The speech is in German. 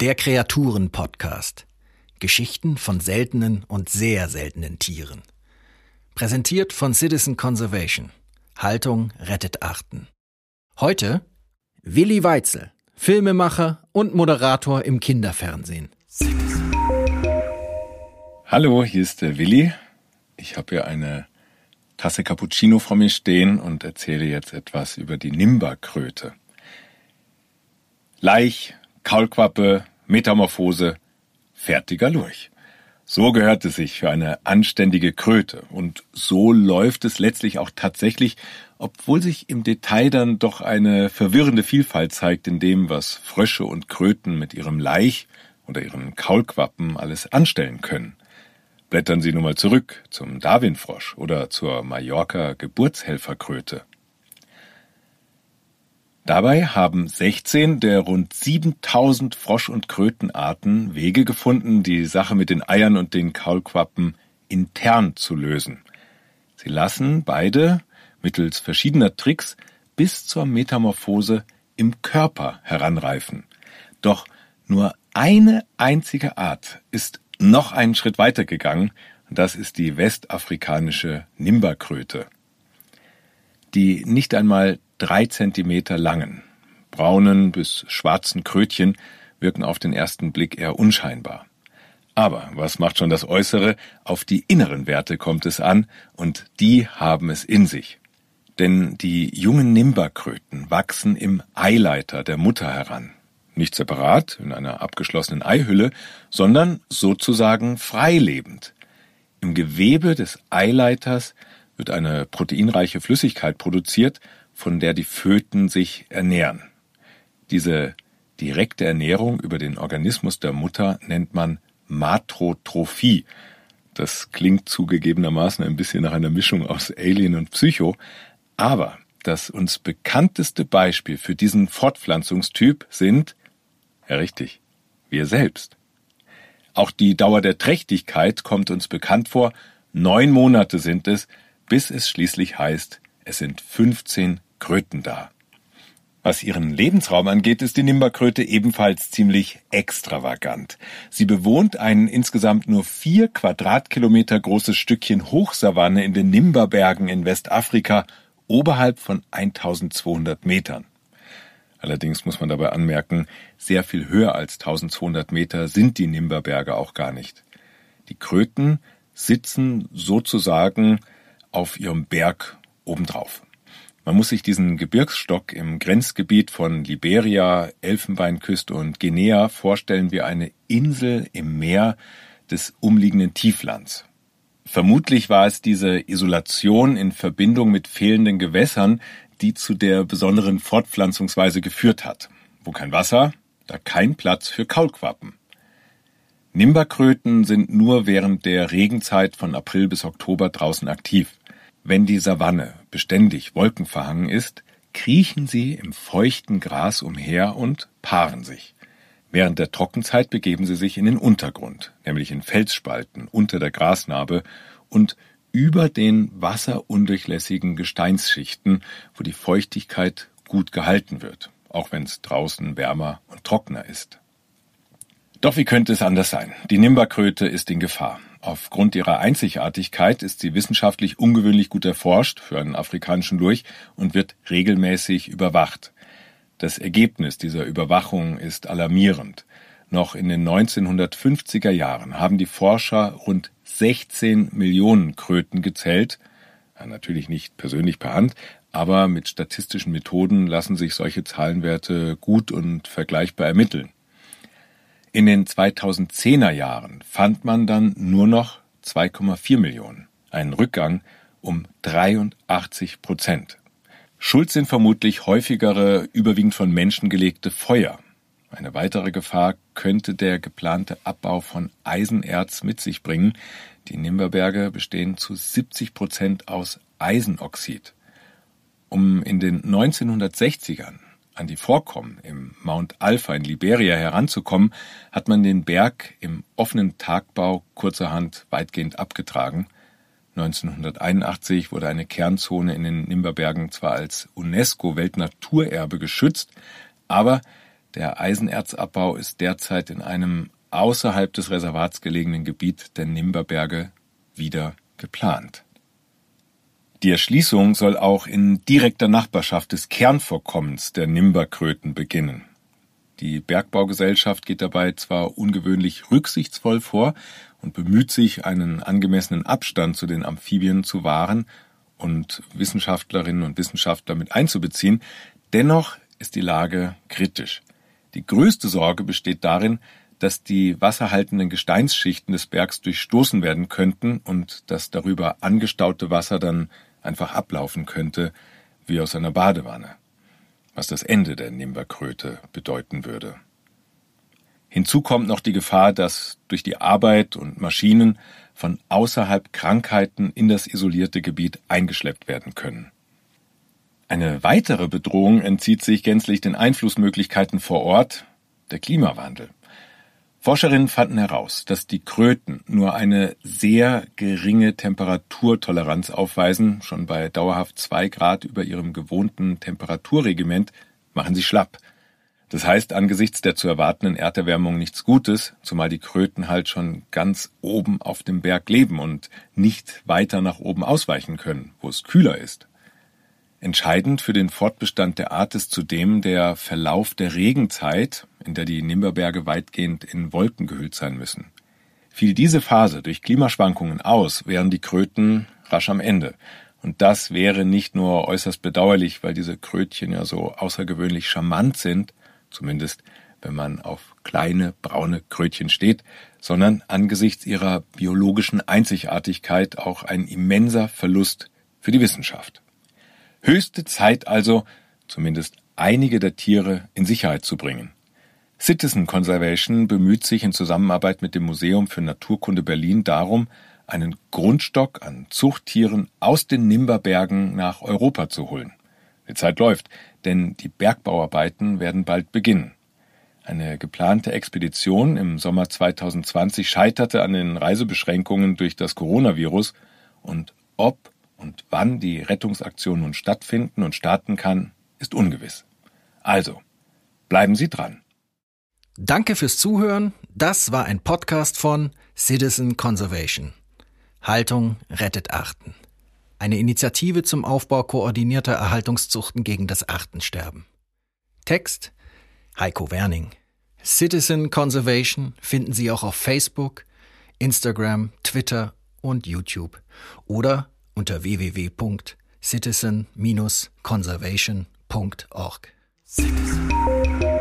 Der Kreaturen-Podcast. Geschichten von seltenen und sehr seltenen Tieren. Präsentiert von Citizen Conservation. Haltung rettet Arten. Heute Willi Weitzel, Filmemacher und Moderator im Kinderfernsehen. Hallo, hier ist der Willi. Ich habe hier eine Tasse Cappuccino vor mir stehen und erzähle jetzt etwas über die Nimberkröte. Laich, Kaulquappe, Metamorphose, fertiger Lurch. So gehört es sich für eine anständige Kröte. Und so läuft es letztlich auch tatsächlich, obwohl sich im Detail dann doch eine verwirrende Vielfalt zeigt in dem, was Frösche und Kröten mit ihrem Laich oder ihren Kaulquappen alles anstellen können. Blättern Sie nun mal zurück zum Darwinfrosch oder zur Mallorca Geburtshelferkröte. Dabei haben 16 der rund 7000 Frosch- und Krötenarten Wege gefunden, die Sache mit den Eiern und den Kaulquappen intern zu lösen. Sie lassen beide mittels verschiedener Tricks bis zur Metamorphose im Körper heranreifen. Doch nur eine einzige Art ist noch einen Schritt weiter gegangen, das ist die westafrikanische Nimberkröte. Die nicht einmal drei Zentimeter langen, braunen bis schwarzen Krötchen wirken auf den ersten Blick eher unscheinbar. Aber was macht schon das Äußere? Auf die inneren Werte kommt es an, und die haben es in sich. Denn die jungen Nimberkröten wachsen im Eileiter der Mutter heran. Nicht separat in einer abgeschlossenen Eihülle, sondern sozusagen freilebend. Im Gewebe des Eileiters wird eine proteinreiche Flüssigkeit produziert, von der die Föten sich ernähren. Diese direkte Ernährung über den Organismus der Mutter nennt man Matrotrophie. Das klingt zugegebenermaßen ein bisschen nach einer Mischung aus Alien und Psycho, aber das uns bekannteste Beispiel für diesen Fortpflanzungstyp sind, ja richtig, wir selbst. Auch die Dauer der Trächtigkeit kommt uns bekannt vor. Neun Monate sind es, bis es schließlich heißt, es sind 15 Kröten da. Was ihren Lebensraum angeht, ist die Nimberkröte ebenfalls ziemlich extravagant. Sie bewohnt ein insgesamt nur vier Quadratkilometer großes Stückchen Hochsavanne in den Nimberbergen in Westafrika, oberhalb von 1200 Metern. Allerdings muss man dabei anmerken, sehr viel höher als 1200 Meter sind die Nimberberge auch gar nicht. Die Kröten sitzen sozusagen auf ihrem Berg obendrauf. Man muss sich diesen Gebirgsstock im Grenzgebiet von Liberia, Elfenbeinküste und Guinea vorstellen wie eine Insel im Meer des umliegenden Tieflands. Vermutlich war es diese Isolation in Verbindung mit fehlenden Gewässern, die zu der besonderen Fortpflanzungsweise geführt hat. Wo kein Wasser, da kein Platz für Kaulquappen. Nimberkröten sind nur während der Regenzeit von April bis Oktober draußen aktiv. Wenn die Savanne beständig wolkenverhangen ist, kriechen sie im feuchten Gras umher und paaren sich. Während der Trockenzeit begeben sie sich in den Untergrund, nämlich in Felsspalten unter der Grasnarbe und über den wasserundurchlässigen Gesteinsschichten, wo die Feuchtigkeit gut gehalten wird, auch wenn es draußen wärmer und trockener ist. Doch wie könnte es anders sein? Die Nimberkröte ist in Gefahr. Aufgrund ihrer Einzigartigkeit ist sie wissenschaftlich ungewöhnlich gut erforscht für einen afrikanischen Lurch und wird regelmäßig überwacht. Das Ergebnis dieser Überwachung ist alarmierend. Noch in den 1950er Jahren haben die Forscher rund 16 Millionen Kröten gezählt. Ja, natürlich nicht persönlich per Hand, aber mit statistischen Methoden lassen sich solche Zahlenwerte gut und vergleichbar ermitteln. In den 2010er Jahren fand man dann nur noch 2,4 Millionen, einen Rückgang um 83 Prozent. Schuld sind vermutlich häufigere, überwiegend von Menschen gelegte Feuer. Eine weitere Gefahr könnte der geplante Abbau von Eisenerz mit sich bringen. Die Nimberberge bestehen zu 70 Prozent aus Eisenoxid. Um in den 1960ern an die Vorkommen im Mount Alpha in Liberia heranzukommen, hat man den Berg im offenen Tagbau kurzerhand weitgehend abgetragen. 1981 wurde eine Kernzone in den Nimberbergen zwar als UNESCO-Weltnaturerbe geschützt, aber Der Eisenerzabbau ist derzeit in einem außerhalb des Reservats gelegenen Gebiet der Nimberberge wieder geplant. Die Erschließung soll auch in direkter Nachbarschaft des Kernvorkommens der Nimberkröten beginnen. Die Bergbaugesellschaft geht dabei zwar ungewöhnlich rücksichtsvoll vor und bemüht sich, einen angemessenen Abstand zu den Amphibien zu wahren und Wissenschaftlerinnen und Wissenschaftler mit einzubeziehen, dennoch ist die Lage kritisch. Die größte Sorge besteht darin, dass die wasserhaltenden Gesteinsschichten des Bergs durchstoßen werden könnten und das darüber angestaute Wasser dann einfach ablaufen könnte, wie aus einer Badewanne, was das Ende der Nimberkröte bedeuten würde. Hinzu kommt noch die Gefahr, dass durch die Arbeit und Maschinen von außerhalb Krankheiten in das isolierte Gebiet eingeschleppt werden können. Eine weitere Bedrohung entzieht sich gänzlich den Einflussmöglichkeiten vor Ort, der Klimawandel. Forscherinnen fanden heraus, dass die Kröten nur eine sehr geringe Temperaturtoleranz aufweisen. Schon bei dauerhaft zwei Grad über ihrem gewohnten Temperaturregiment machen sie schlapp. Das heißt angesichts der zu erwartenden Erderwärmung nichts Gutes, zumal die Kröten halt schon ganz oben auf dem Berg leben und nicht weiter nach oben ausweichen können, wo es kühler ist. Entscheidend für den Fortbestand der Art ist zudem der Verlauf der Regenzeit, in der die Nimberberge weitgehend in Wolken gehüllt sein müssen. Fiel diese Phase durch Klimaschwankungen aus, wären die Kröten rasch am Ende. Und das wäre nicht nur äußerst bedauerlich, weil diese Krötchen ja so außergewöhnlich charmant sind, zumindest wenn man auf kleine braune Krötchen steht, sondern angesichts ihrer biologischen Einzigartigkeit auch ein immenser Verlust für die Wissenschaft. Höchste Zeit also, zumindest einige der Tiere in Sicherheit zu bringen. Citizen Conservation bemüht sich in Zusammenarbeit mit dem Museum für Naturkunde Berlin darum, einen Grundstock an Zuchttieren aus den Nimberbergen nach Europa zu holen. Die Zeit läuft, denn die Bergbauarbeiten werden bald beginnen. Eine geplante Expedition im Sommer 2020 scheiterte an den Reisebeschränkungen durch das Coronavirus und ob und wann die Rettungsaktion nun stattfinden und starten kann, ist ungewiss. Also, bleiben Sie dran. Danke fürs Zuhören. Das war ein Podcast von Citizen Conservation. Haltung rettet Arten. Eine Initiative zum Aufbau koordinierter Erhaltungszuchten gegen das Artensterben. Text Heiko Werning. Citizen Conservation finden Sie auch auf Facebook, Instagram, Twitter und YouTube oder unter www.citizen-conservation.org. Citizen.